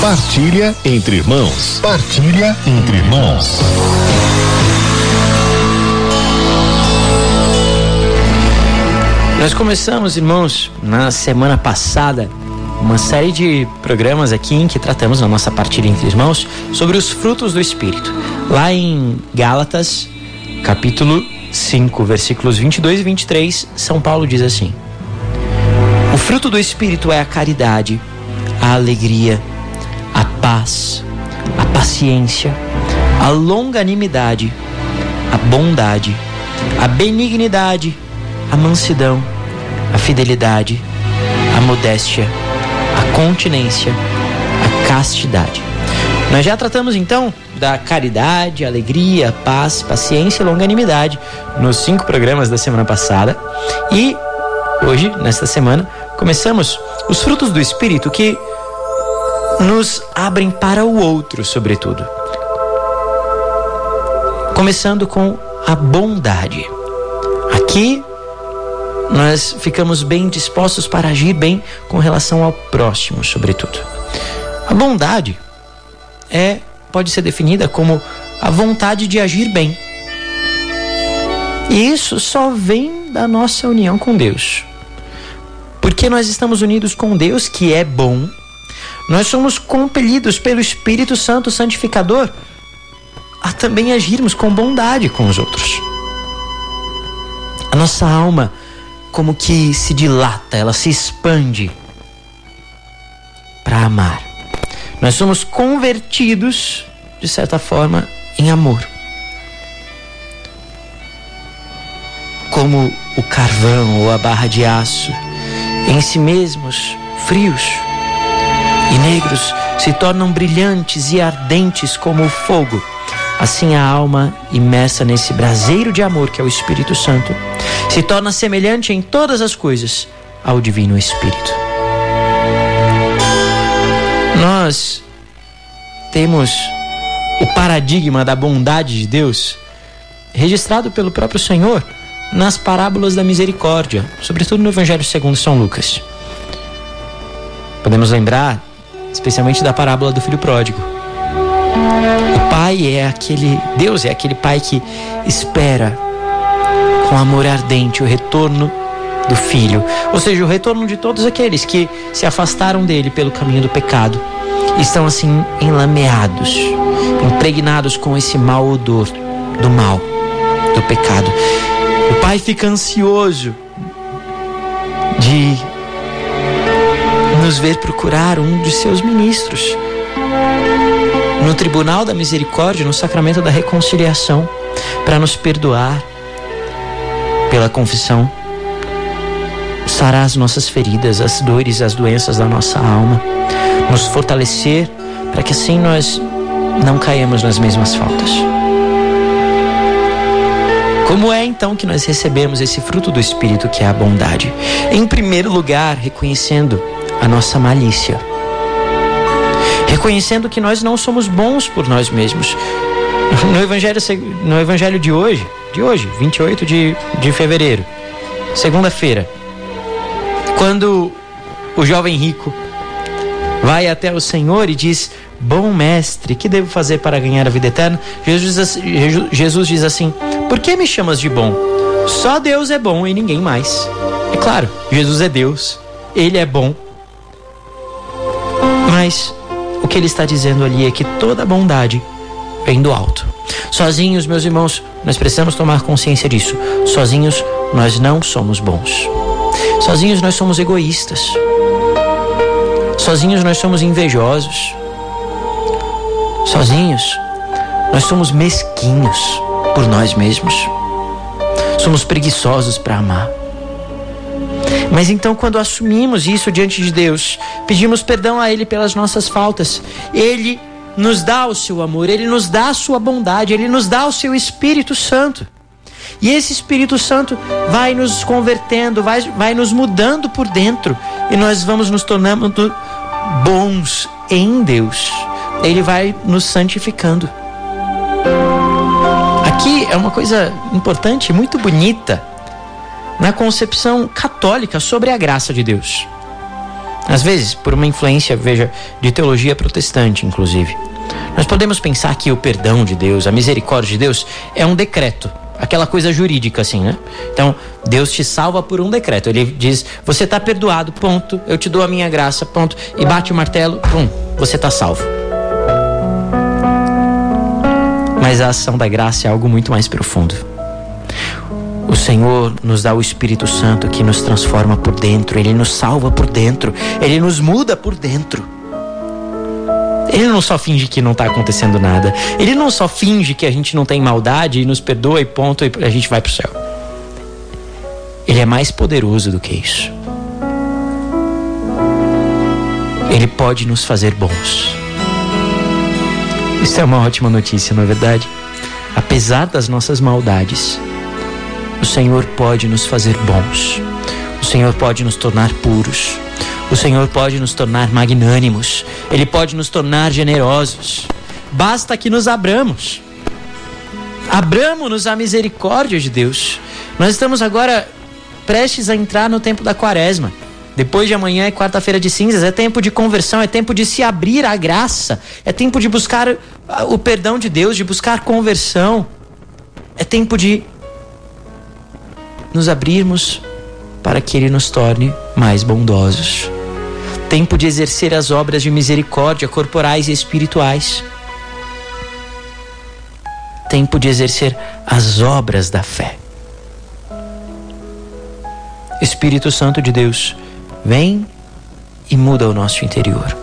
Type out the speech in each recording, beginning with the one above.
Partilha entre irmãos. Partilha entre irmãos. Nós começamos, irmãos, na semana passada, uma série de programas aqui em que tratamos na nossa partilha entre irmãos sobre os frutos do Espírito. Lá em Gálatas, capítulo 5, versículos 22 e 23, São Paulo diz assim: O fruto do Espírito é a caridade, a alegria, paz, a paciência, a longanimidade, a bondade, a benignidade, a mansidão, a fidelidade, a modéstia, a continência, a castidade. Nós já tratamos então da caridade, alegria, paz, paciência e longanimidade nos cinco programas da semana passada. E hoje, nesta semana, começamos os frutos do Espírito que nos abrem para o outro, sobretudo. Começando com a bondade. Aqui nós ficamos bem dispostos para agir bem com relação ao próximo, sobretudo. A bondade é pode ser definida como a vontade de agir bem. E isso só vem da nossa união com Deus. Porque nós estamos unidos com Deus, que é bom, nós somos compelidos pelo Espírito Santo Santificador a também agirmos com bondade com os outros. A nossa alma como que se dilata, ela se expande para amar. Nós somos convertidos, de certa forma, em amor. Como o carvão ou a barra de aço, em si mesmos frios e negros, se tornam brilhantes e ardentes como o fogo. Assim a alma, imersa nesse braseiro de amor que é o Espírito Santo, se torna semelhante em todas as coisas ao Divino Espírito. Nós temos o paradigma da bondade de Deus registrado pelo próprio Senhor nas parábolas da misericórdia, sobretudo no Evangelho segundo São Lucas. Podemos lembrar especialmente da parábola do filho pródigo. O pai é aquele, Deus é aquele pai que espera com amor ardente o retorno do filho, ou seja, o retorno de todos aqueles que se afastaram dele pelo caminho do pecado, estão assim enlameados, impregnados com esse mau odor do mal, do pecado. O pai fica ansioso de nos ver procurar um de seus ministros no tribunal da misericórdia, no sacramento da reconciliação, para nos perdoar pela confissão, sarar as nossas feridas, as dores, as doenças da nossa alma, nos fortalecer para que assim nós não caímos nas mesmas faltas. Como é então que nós recebemos esse fruto do Espírito que é a bondade? Em primeiro lugar, reconhecendo a nossa malícia. Reconhecendo que nós não somos bons por nós mesmos. No evangelho, no evangelho de hoje, de hoje, 28 de, de fevereiro, segunda-feira, quando o jovem rico vai até o Senhor e diz: Bom mestre, que devo fazer para ganhar a vida eterna? Jesus, Jesus diz assim: Por que me chamas de bom? Só Deus é bom e ninguém mais. É claro, Jesus é Deus, Ele é bom mas o que ele está dizendo ali é que toda bondade vem do alto. Sozinhos, meus irmãos, nós precisamos tomar consciência disso. Sozinhos, nós não somos bons. Sozinhos, nós somos egoístas. Sozinhos, nós somos invejosos. Sozinhos, nós somos mesquinhos por nós mesmos. Somos preguiçosos para amar. Mas então, quando assumimos isso diante de Deus, pedimos perdão a Ele pelas nossas faltas, Ele nos dá o seu amor, Ele nos dá a sua bondade, Ele nos dá o seu Espírito Santo. E esse Espírito Santo vai nos convertendo, vai, vai nos mudando por dentro, e nós vamos nos tornando bons em Deus. Ele vai nos santificando. Aqui é uma coisa importante, muito bonita na concepção católica sobre a graça de Deus. Às vezes, por uma influência, veja, de teologia protestante, inclusive. Nós podemos pensar que o perdão de Deus, a misericórdia de Deus, é um decreto, aquela coisa jurídica, assim, né? Então, Deus te salva por um decreto. Ele diz: você está perdoado, ponto. Eu te dou a minha graça, ponto. E bate o martelo, pum, você está salvo. Mas a ação da graça é algo muito mais profundo. O Senhor nos dá o Espírito Santo que nos transforma por dentro, ele nos salva por dentro, ele nos muda por dentro. Ele não só finge que não está acontecendo nada. Ele não só finge que a gente não tem maldade e nos perdoa e ponto e a gente vai para o céu. Ele é mais poderoso do que isso. Ele pode nos fazer bons. Isso é uma ótima notícia, não é verdade? Apesar das nossas maldades, o Senhor pode nos fazer bons. O Senhor pode nos tornar puros. O Senhor pode nos tornar magnânimos, Ele pode nos tornar generosos. Basta que nos abramos. Abramos-nos à misericórdia de Deus. Nós estamos agora prestes a entrar no tempo da quaresma. Depois de amanhã é quarta-feira de cinzas, é tempo de conversão, é tempo de se abrir à graça, é tempo de buscar o perdão de Deus, de buscar conversão. É tempo de nos abrirmos para que Ele nos torne mais bondosos tempo de exercer as obras de misericórdia corporais e espirituais. Tempo de exercer as obras da fé. Espírito Santo de Deus, vem e muda o nosso interior.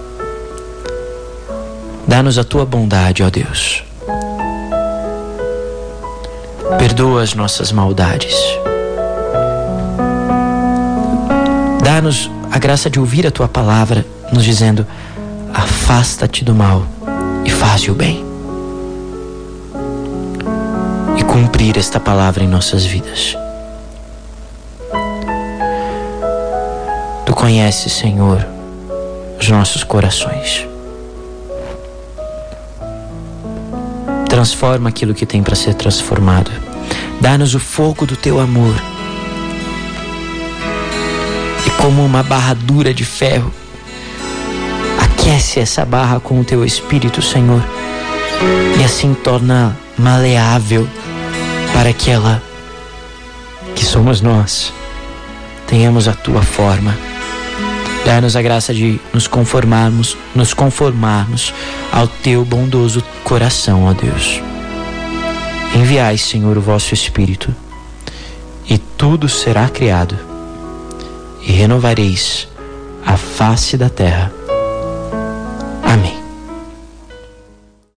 Dá-nos a tua bondade, ó Deus. Perdoa as nossas maldades. Dá-nos a graça de ouvir a tua palavra nos dizendo: afasta-te do mal e faz o bem. E cumprir esta palavra em nossas vidas. Tu conheces, Senhor, os nossos corações. Transforma aquilo que tem para ser transformado. Dá-nos o fogo do teu amor como uma barra dura de ferro. Aquece essa barra com o teu espírito, Senhor, e assim torna maleável para que ela, que somos nós, tenhamos a tua forma. Dá-nos a graça de nos conformarmos, nos conformarmos ao teu bondoso coração, ó Deus. Enviai, Senhor, o vosso Espírito, e tudo será criado e renovareis a face da terra.